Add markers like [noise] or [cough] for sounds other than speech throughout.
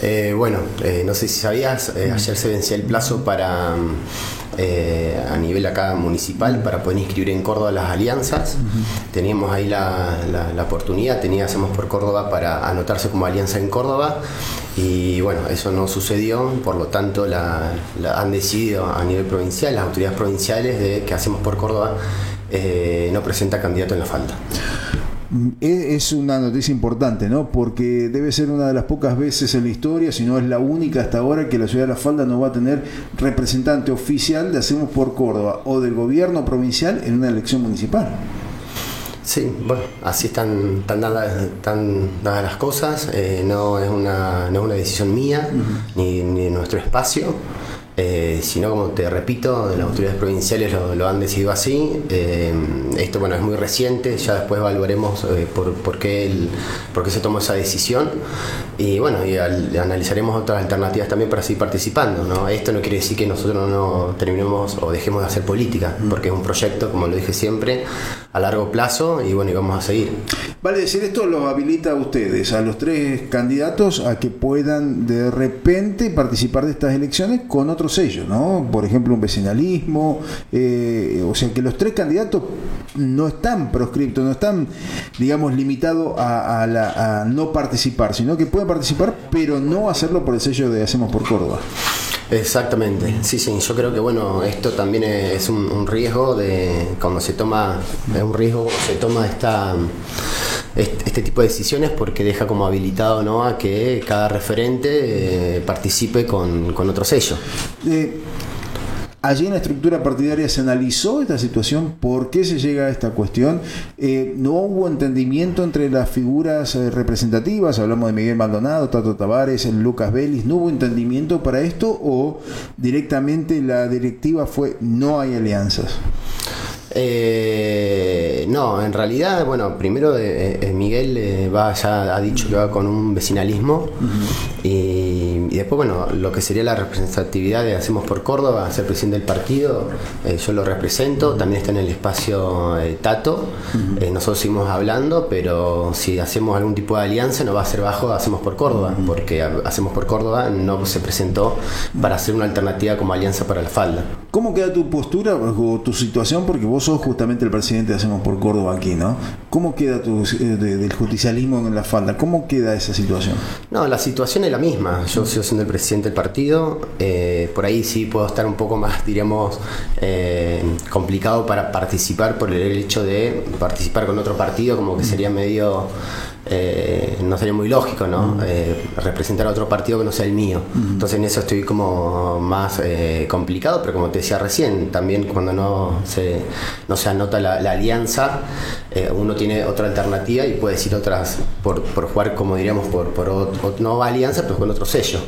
Eh, bueno, eh, no sé si sabías, eh, ayer se vencía el plazo para a nivel acá municipal para poder inscribir en Córdoba las alianzas. Teníamos ahí la, oportunidad, tenía Hacemos por Córdoba para anotarse como alianza en Córdoba y bueno, eso no sucedió, por lo tanto la, han decidido a nivel provincial, las autoridades provinciales de que Hacemos por Córdoba no presenta candidato en la falta. Es una noticia importante, ¿no? Porque debe ser una de las pocas veces en la historia, si no es la única hasta ahora, que la ciudad de La Falda no va a tener representante oficial de Hacemos por Córdoba o del gobierno provincial en una elección municipal. Sí, bueno, así están, tan dadas, las cosas. Eh, no, es una, no es una decisión mía ni, ni de nuestro espacio. Eh, sino como te repito, las autoridades provinciales lo, han decidido así. Eh, esto bueno es muy reciente, ya después evaluaremos eh, por, qué el, por qué se tomó esa decisión y bueno, y analizaremos otras alternativas también para seguir participando. ¿no? Esto no quiere decir que nosotros no terminemos o dejemos de hacer política, mm. porque es un proyecto, como lo dije siempre, a largo plazo y bueno, y vamos a seguir. Vale decir, esto lo habilita a ustedes, a los tres candidatos, a que puedan de repente participar de estas elecciones con otros sellos, ¿no? Por ejemplo, un vecinalismo, eh, o sea que los tres candidatos no están proscriptos, no están, digamos, limitados a, no participar, sino que pueden participar, pero no hacerlo por el sello de Hacemos por Córdoba. Exactamente, sí, sí, yo creo que bueno, esto también es un, riesgo de cuando se toma, un riesgo, se toma esta este, tipo de decisiones porque deja como habilitado ¿no? a que cada referente eh, participe con, otro sello. Eh, allí en la estructura partidaria se analizó esta situación, por qué se llega a esta cuestión. Eh, no hubo entendimiento entre las figuras representativas, hablamos de Miguel Maldonado, Tato Tavares, Lucas Vélez, ¿no hubo entendimiento para esto o directamente la directiva fue no hay alianzas? Eh, no, en realidad, bueno, primero eh, eh, Miguel va ya ha dicho que va con un vecinalismo y, después, bueno, lo que sería la representatividad de Hacemos por Córdoba, ser presidente del partido, yo lo represento, también está en el espacio Tato, nosotros seguimos hablando, pero si hacemos algún tipo de alianza no va a ser bajo Hacemos por Córdoba, porque Hacemos por Córdoba no se presentó para hacer una alternativa como alianza para la falda. ¿Cómo queda tu postura o tu situación? Porque vos sos justamente el presidente de Hacemos por Córdoba aquí, ¿no? ¿Cómo queda tu, eh, del justicialismo en la falda? ¿Cómo queda esa situación? No, la situación es la misma. Yo sigo siendo el presidente del partido. Eh, por ahí sí puedo estar un poco más, diríamos, eh, complicado para participar por el hecho de participar con otro partido, como que sería medio eh, no sería muy lógico, ¿no? Eh, representar a otro partido que no sea el mío. Entonces en eso estoy como más eh, complicado, pero como te decía recién, también cuando no se, no se anota la, alianza, uno tiene otra alternativa y puede decir otras, por, por jugar como diríamos, por, por no alianza, pero con otro sello.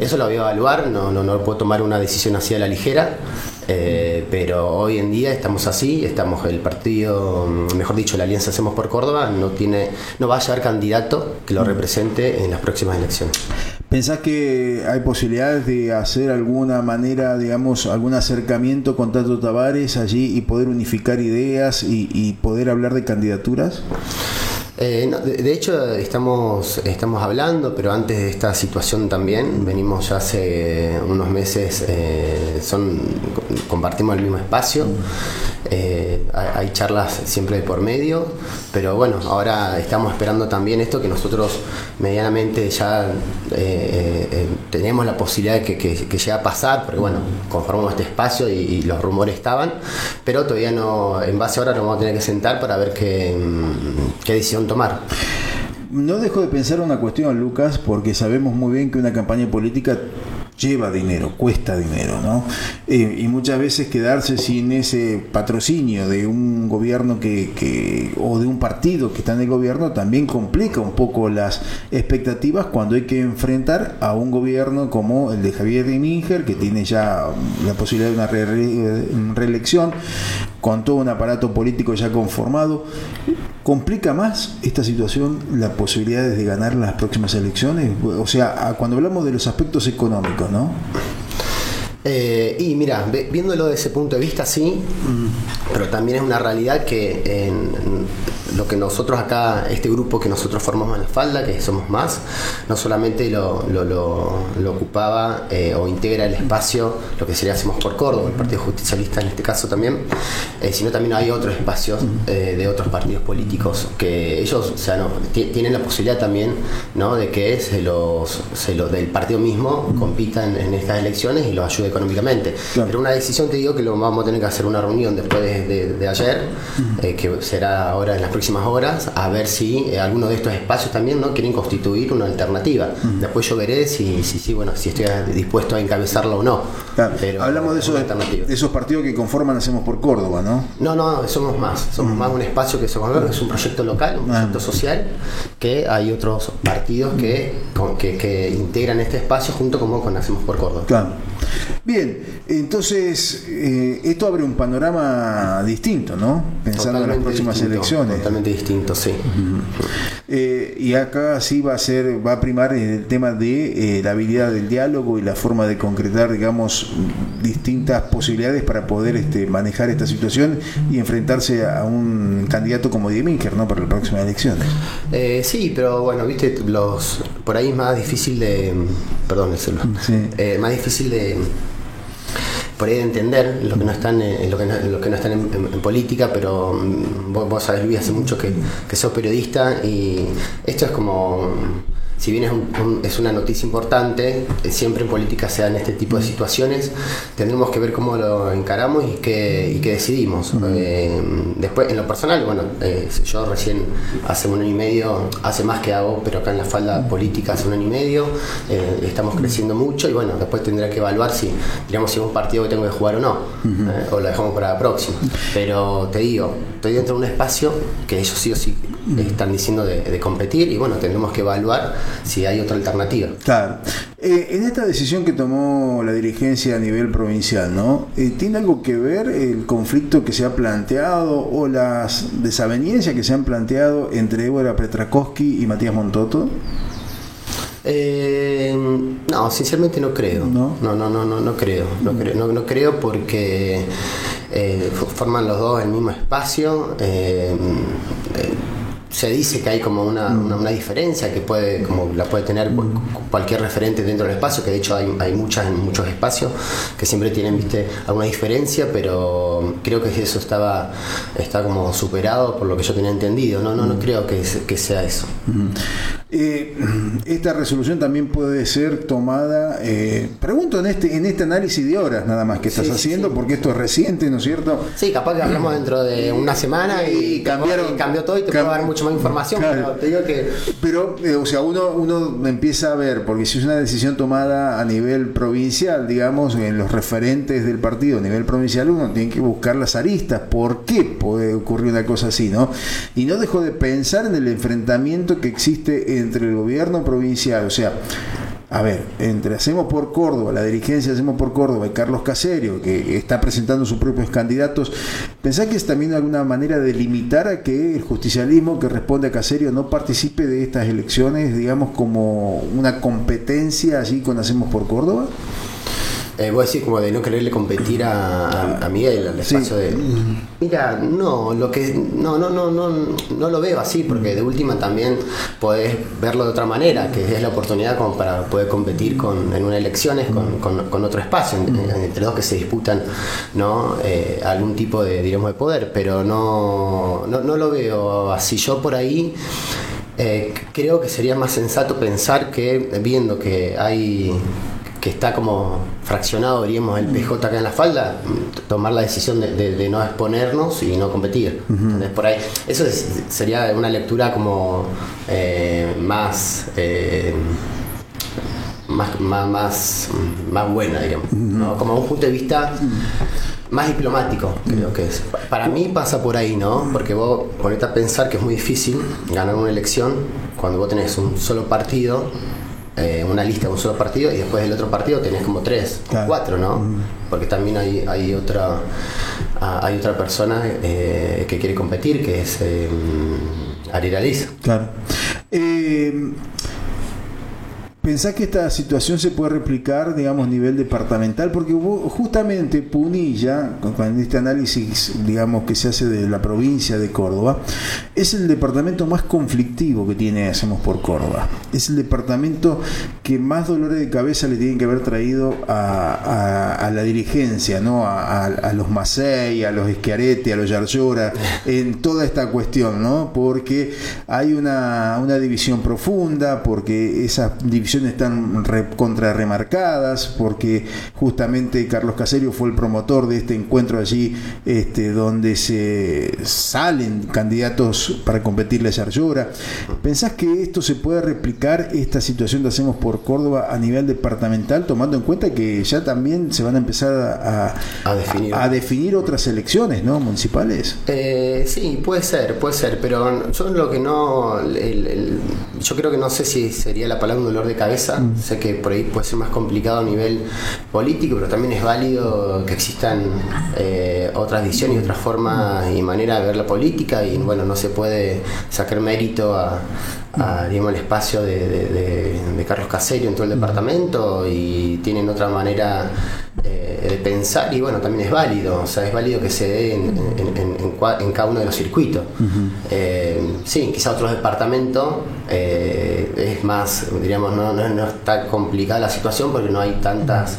Eso lo voy a evaluar, no, no, no puedo tomar una decisión así a la ligera. Eh, pero hoy en día estamos así, estamos el partido, mejor dicho, la Alianza Hacemos por Córdoba no tiene, no va a llevar candidato que lo represente en las próximas elecciones. ¿Pensás que hay posibilidades de hacer alguna manera, digamos, algún acercamiento con Tato Tavares allí y poder unificar ideas y poder hablar de candidaturas? Eh, de, hecho, estamos, estamos hablando, pero antes de esta situación también, venimos ya hace unos meses, eh, son, compartimos el mismo espacio, eh, hay, charlas siempre por medio, pero bueno, ahora estamos esperando también esto que nosotros medianamente ya tenemos la posibilidad de que, que, llegue a pasar, porque bueno, conformamos este espacio y, los rumores estaban, pero todavía no, en base ahora nos vamos a tener que sentar para ver qué, qué decisión tomar. No dejo de pensar una cuestión, Lucas, porque sabemos muy bien que una campaña política lleva dinero, cuesta dinero, ¿no? Eh, y muchas veces quedarse sin ese patrocinio de un gobierno que, o de un partido que está en el gobierno también complica un poco las expectativas cuando hay que enfrentar a un gobierno como el de Javier Ninger, que tiene ya la posibilidad de una reelección, con todo un aparato político ya conformado. ¿Complica más esta situación las posibilidades de ganar las próximas elecciones? O sea, cuando hablamos de los aspectos económicos, ¿no? Eh, y mira, viéndolo desde ese punto de vista, sí, pero también es una realidad que lo que nosotros acá, este grupo que nosotros formamos en la falda, que somos más, no solamente lo, lo, ocupaba eh, o integra el espacio, lo que sería Hacemos por Córdoba, el Partido Justicialista en este caso también, eh, sino también hay otros espacios eh, de otros partidos políticos que ellos o sea, no, tienen la posibilidad también ¿no? de que se los, se los del partido mismo compitan en estas elecciones y los ayude económicamente. Pero una decisión te digo que lo vamos a tener que hacer una reunión después de, ayer, que será ahora en las próximas horas, a ver si eh, alguno de estos espacios también no quieren constituir una alternativa. Después yo veré si, si, si, bueno, si estoy dispuesto a encabezarlo o no. Hablamos de esos, de esos partidos que conforman Hacemos por Córdoba, ¿no? No, no, somos más. Somos más un espacio que somos, es un proyecto local, un proyecto social, que hay otros partidos que, que, que, integran este espacio junto como con Hacemos por Córdoba. Claro. Bien, entonces eh, esto abre un panorama distinto, ¿no? Pensando en las próximas elecciones. Totalmente distinto, sí. Eh, y acá sí va a ser, va a primar el tema de eh, la habilidad del diálogo y la forma de concretar, digamos, distintas posibilidades para poder este, manejar esta situación y enfrentarse a un candidato como Minker, ¿no? Para las próximas elecciones. sí, pero bueno, viste, los por ahí es más difícil de, perdón, el celular, más difícil de por ahí de entender lo que no están, en, lo que no, que no están en, política, pero mm, vos, vos sabés, Luis, hace mucho que, que sos periodista y esto es como si bien es, una noticia importante, eh, siempre en política se dan este tipo de situaciones, tendremos que ver cómo lo encaramos y qué, decidimos. Eh, después, en lo personal, bueno, eh, yo recién hace un año y medio, hace más que hago, pero acá en la falda política hace un año y medio, estamos creciendo mucho y bueno, después tendré que evaluar si, digamos, si es un partido que tengo que jugar o no, o lo dejamos para la próxima. Pero te digo, estoy dentro de un espacio que ellos sí o sí están diciendo de, de competir y bueno, tendremos que evaluar si hay otra alternativa. Claro. Eh, en esta decisión que tomó la dirigencia a nivel provincial, ¿no? Eh, ¿Tiene algo que ver el conflicto que se ha planteado o las desavenencias que se han planteado entre Évora Petrakowski y Matías Montoto? Eh, no, sinceramente no creo. No, no, no, no, no, creo. No creo, no, no creo porque forman los dos el mismo espacio se dice que hay como una, una, diferencia que puede como la puede tener cualquier referente dentro del espacio que de hecho hay, hay muchas en muchos espacios que siempre tienen viste alguna diferencia pero creo que eso estaba está como superado por lo que yo tenía entendido. No no no creo que, que sea eso eh, esta resolución también puede ser tomada, eh, pregunto en este en este análisis de horas nada más que estás haciendo, porque esto es reciente, ¿no es cierto? Sí, capaz que hablamos dentro de una semana y, cambiaron, cambió todo y te puedo dar mucho más información, pero te digo que... Pero, eh, o sea, uno, uno empieza a ver, porque si es una decisión tomada a nivel provincial, digamos, en los referentes del partido a nivel provincial, uno tiene que buscar las aristas, ¿por qué puede ocurrir una cosa así, no? Y no dejo de pensar en el enfrentamiento que existe en entre el gobierno provincial, o sea, a ver, entre Hacemos por Córdoba, la dirigencia Hacemos por Córdoba y Carlos Caserio, que está presentando sus propios candidatos, ¿pensás que es también alguna manera de limitar a que el justicialismo que responde a Caserio no participe de estas elecciones, digamos, como una competencia allí con Hacemos por Córdoba? Eh, a decir como de no quererle competir a, Miguel al espacio de. Mira, no, lo que. No, no, no, no, no lo veo así, porque de última también podés verlo de otra manera, que es la oportunidad como para poder competir con, en unas elecciones con, otro espacio, entre dos que se disputan ¿no? Eh, algún tipo de, digamos, de poder, pero no, no, no lo veo así. Yo por ahí. Eh, creo que sería más sensato pensar que viendo que hay que está como fraccionado, diríamos, el PJ acá en la falda, tomar la decisión de, no exponernos y no competir. por ahí, eso sería una lectura como eh, más, eh, más, más, más, buena, digamos, como un punto de vista más diplomático, creo que es. Para mí pasa por ahí, ¿no? Porque vos ponete a pensar que es muy difícil ganar una elección cuando vos tenés un solo partido eh, una lista de un solo partido y después del otro partido tenés como tres cuatro, ¿no? Porque también hay, hay otra hay otra persona eh, que quiere competir, que es eh, Ariel Claro. ¿Pensás que esta situación se puede replicar, digamos, a nivel departamental? Porque justamente Punilla, con este análisis, digamos, que se hace de la provincia de Córdoba, es el departamento más conflictivo que tiene Hacemos por Córdoba. Es el departamento que más dolores de cabeza le tienen que haber traído a, la dirigencia, ¿no? A, los Macei, a los Esquiarete, a los Yarlora, en toda esta cuestión, ¿no? Porque hay una, una división profunda, porque esa división están contra remarcadas, porque justamente Carlos Caserio fue el promotor de este encuentro allí, este, donde se salen candidatos para competirle a Yarlora. ¿Pensás que esto se puede replicar, esta situación que hacemos por Córdoba a nivel departamental, tomando en cuenta que ya también se van a empezar a, a, definir. otras elecciones ¿no? municipales? Eh, sí, puede ser, puede ser, pero yo lo que no, yo creo que no sé si sería la palabra un dolor de cabeza. Mm. Sé que por ahí puede ser más complicado a nivel político, pero también es válido que existan eh, otras visiones y otras formas y maneras de ver la política y bueno, no se puede sacar mérito a, digamos, el espacio de, Carlos Caserio en todo el mm. departamento y tienen otra manera eh, de pensar y bueno, también es válido, o sea, es válido que se dé en, en, cada uno de los circuitos. Eh, sí, quizá otros departamentos eh, es más, diríamos, no, no, está complicada la situación porque no hay tantas...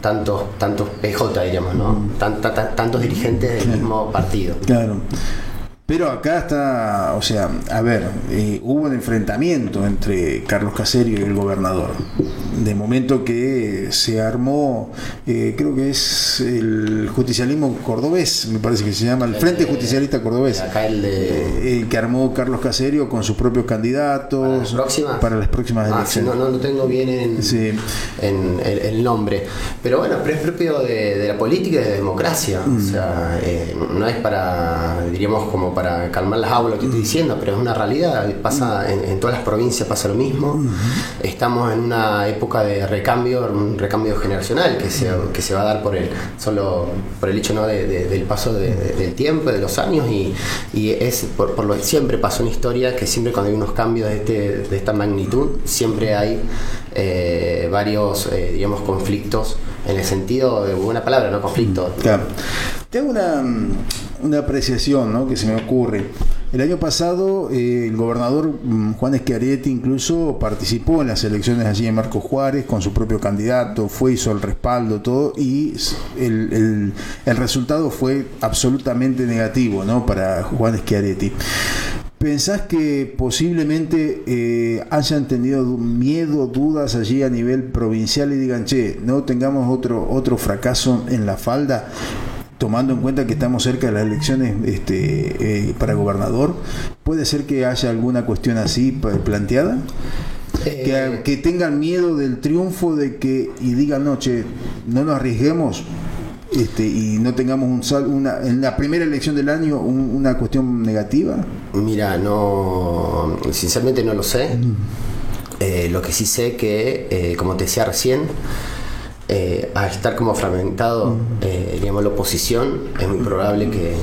tantos, tantos PJ, diríamos, ¿no? tantos dirigentes del mismo partido. Claro. Pero acá está, o sea, a ver, eh, hubo un enfrentamiento entre Carlos Caserio y el gobernador. De momento que se armó, eh, creo que es el justicialismo cordobés, me parece que se llama, el Frente Justicialista Cordobés. Acá el de... que armó Carlos Caserio con sus propios candidatos. ¿Para las próximas? Ah, elecciones. no, no, tengo bien en, en el, nombre. Pero bueno, pero es propio de, la política y de la democracia. O mm. sea, eh, no es para, diríamos, como para calmar las aulas que estoy diciendo, pero es una realidad, pasa en, todas las provincias pasa lo mismo. Estamos en una época de recambio, un recambio generacional que se, que se va a dar por el solo por el hecho ¿no? del paso del tiempo, de los años y, es por, por, lo siempre pasa una historia que siempre cuando hay unos cambios de, este, de esta magnitud siempre hay eh, varios eh, digamos conflictos en el sentido de buena palabra, no conflicto. Tengo una, una apreciación ¿no? que se me ocurre. El año pasado eh, el gobernador mm, Juan Eschiaretti incluso participó en las elecciones allí en Marcos Juárez con su propio candidato, fue, hizo el respaldo, todo, y el, el, resultado fue absolutamente negativo ¿no? para Juan Schiaretti. ¿Pensás que posiblemente eh, hayan tenido miedo, dudas allí a nivel provincial y digan, che, no tengamos otro, otro fracaso en la falda? Tomando en cuenta que estamos cerca de las elecciones este, eh, para gobernador, ¿puede ser que haya alguna cuestión así planteada? Eh, que, tengan miedo del triunfo de que y digan, noche no nos arriesguemos este, y no tengamos un sal, una, en la primera elección del año una cuestión negativa? Mira, no, sinceramente no lo sé. Mm. Eh, lo que sí sé que, como te decía recién, eh, a estar como fragmentado, eh, digamos, la oposición, es muy probable que,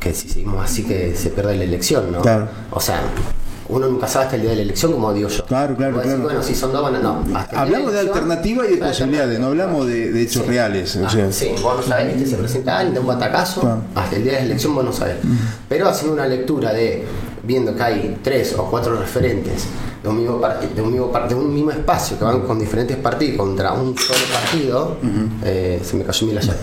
que, si seguimos así que se pierda la elección, ¿no? O sea, uno nunca sabe hasta el día de la elección, como digo yo. Claro, claro, claro. bueno, si son dos, bueno, no. Hablamos de, alternativa y de posibilidades, no hablamos de, hechos reales. O sea. sí, vos no sabés, este se presenta alguien de un batacazo, hasta el día de la elección vos no sabés. Pero haciendo una lectura de, viendo que hay tres o cuatro referentes de un mismo, de un mismo, de un mismo espacio que van con diferentes partidos contra un solo partido, eh, se me cayó mi la [laughs] llave.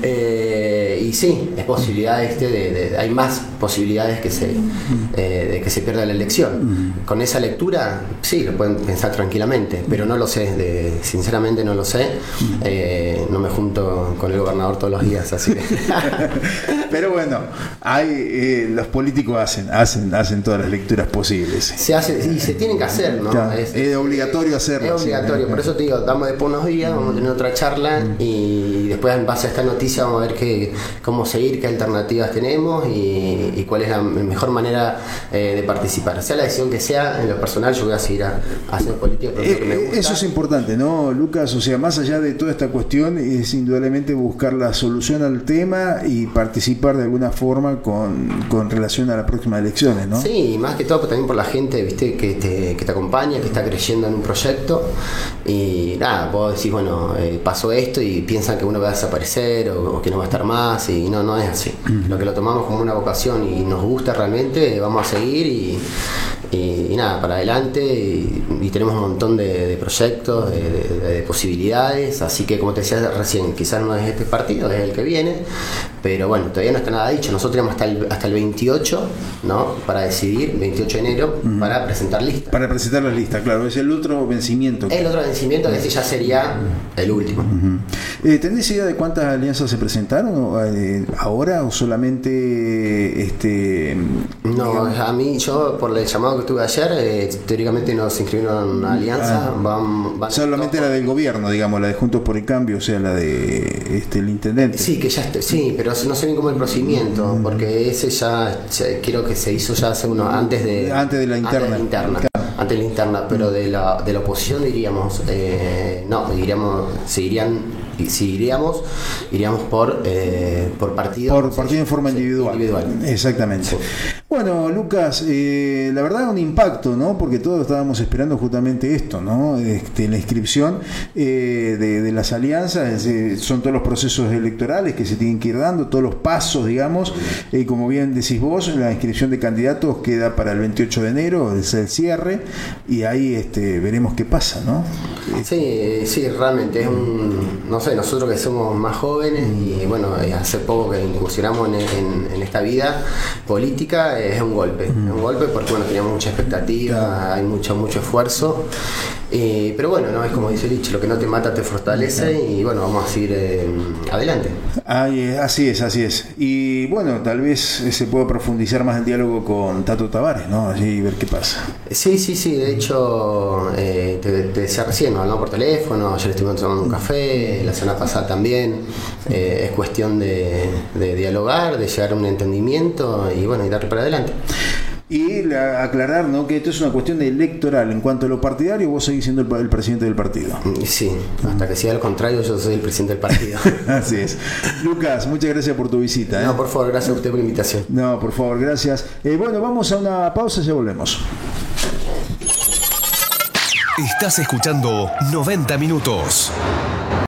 eh, y sí, es posibilidad este de, hay más posibilidades que se, eh, de que se pierda la elección. Con esa lectura, sí, lo pueden pensar tranquilamente, pero no lo sé, de, sinceramente no lo sé. Eh, no me junto con el gobernador todos los días, así [laughs] pero bueno, hay, los políticos hacen, hacen, hacen todas las lecturas posibles. Se y se tienen que hacer, ¿no? es, obligatorio hacerlo. Es obligatorio, por eso te digo, damos después unos días, vamos a tener otra charla y después en base a esta noticia vamos a ver qué, cómo seguir, qué alternativas tenemos y, cuál es la mejor manera eh, de participar. Sea la decisión que sea, en lo personal yo voy a seguir haciendo política. Eh, eso es importante, ¿no, Lucas? O sea, más allá de toda esta cuestión, es indudablemente buscar la solución al tema y participar de alguna forma con, con relación a las próximas elecciones, ¿no? Sí, más que todo también por la gente, viste, que te, que te acompaña, que está creyendo en un proyecto y nada, vos decís, bueno, eh, pasó esto y piensan que uno va a desaparecer o, que no va a estar más y no, no es así. Lo que lo tomamos como una vocación y nos gusta realmente, vamos a seguir y, y, nada, para adelante y, tenemos un montón de, proyectos, de, posibilidades, así que como te decía recién, quizás no es este partido, es el que viene, pero bueno, todavía no está nada dicho, nosotros tenemos hasta el, hasta el 28, ¿no? Para decidir, 28 de enero, para presentar lista. Para presentar la lista, claro, es el otro vencimiento. El otro vencimiento, que ya sería el último. Eh, ¿Tenés idea de cuántas alianzas se presentaron eh, ahora o solamente este... No, a mí, yo por el llamado que tuve ayer, eh, teóricamente nos inscribieron una alianza. Ah. van, Solamente la del gobierno, digamos, la de Juntos por el Cambio, o sea, la de este, el intendente. Sí, que ya esté, sí, pero no sé bien cómo el procedimiento, mm. porque ese ya, creo que se hizo ya hace uno, antes de, antes de la interna. Antes de la interna, pero de la, de la oposición diríamos, eh, no, diríamos, seguirían y si iríamos, iríamos por, eh, por partido. Por partido en forma individual. Exactamente. Bueno, Lucas, eh, la verdad un impacto, ¿no? Porque todos estábamos esperando justamente esto, ¿no? Este, la inscripción eh, de, las alianzas, son todos los procesos electorales que se tienen que ir dando, todos los pasos, digamos. y como bien decís vos, la inscripción de candidatos queda para el 28 de enero, es el cierre, y ahí este, veremos qué pasa, ¿no? Sí, sí, realmente es un nosotros que somos más jóvenes y bueno, eh, hace poco que incursionamos en, esta vida política, es un golpe. Es un golpe porque bueno, teníamos mucha expectativa, hay mucho, mucho esfuerzo eh, pero bueno, no es como dice Lich, lo que no te mata te fortalece y bueno, vamos a seguir eh, adelante. así es, así es. Y bueno, tal vez se pueda profundizar más el diálogo con Tato Tavares, ¿no? Así ver qué pasa. Sí, sí, sí. De hecho, eh, te, decía recién, hablamos por teléfono, ayer estuvimos tomando un café, la semana pasada también. es cuestión de, de dialogar, de llegar a un entendimiento y bueno, y darle para adelante. Y aclarar ¿no? que esto es una cuestión de electoral. En cuanto a lo partidario, vos seguís siendo el, presidente del partido. Sí, hasta que sea al contrario, yo soy el presidente del partido. [laughs] Así es. Lucas, muchas gracias por tu visita. No, ¿eh? por favor, gracias a usted por la invitación. No, por favor, gracias. Eh, bueno, vamos a una pausa y ya volvemos. Estás escuchando 90 minutos.